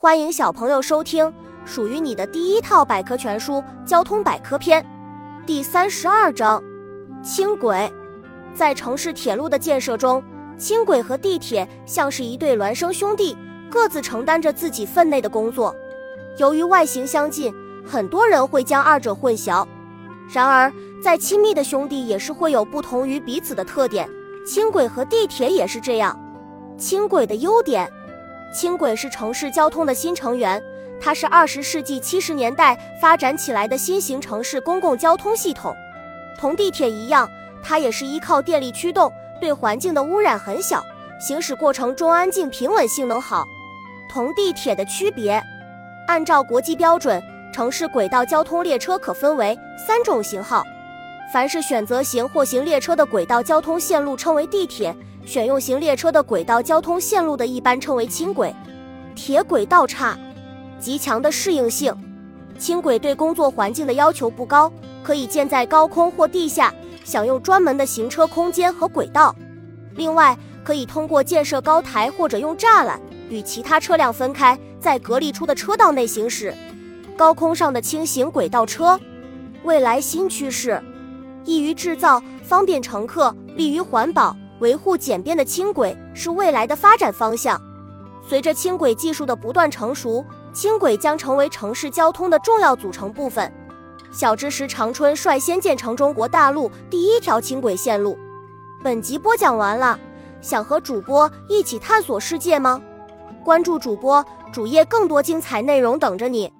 欢迎小朋友收听属于你的第一套百科全书《交通百科篇》第三十二章：轻轨。在城市铁路的建设中，轻轨和地铁像是一对孪生兄弟，各自承担着自己分内的工作。由于外形相近，很多人会将二者混淆。然而，再亲密的兄弟也是会有不同于彼此的特点，轻轨和地铁也是这样。轻轨的优点。轻轨是城市交通的新成员，它是二十世纪七十年代发展起来的新型城市公共交通系统。同地铁一样，它也是依靠电力驱动，对环境的污染很小，行驶过程中安静平稳，性能好。同地铁的区别，按照国际标准，城市轨道交通列车可分为三种型号。凡是选择型或行列车的轨道交通线路称为地铁。选用型列车的轨道交通线路的一般称为轻轨。铁轨道差，极强的适应性。轻轨对工作环境的要求不高，可以建在高空或地下，享用专门的行车空间和轨道。另外，可以通过建设高台或者用栅栏与其他车辆分开，在隔离出的车道内行驶。高空上的轻型轨道车，未来新趋势，易于制造，方便乘客，利于环保。维护简便的轻轨是未来的发展方向。随着轻轨技术的不断成熟，轻轨将成为城市交通的重要组成部分。小知识：长春率先建成中国大陆第一条轻轨线路。本集播讲完了，想和主播一起探索世界吗？关注主播主页，更多精彩内容等着你。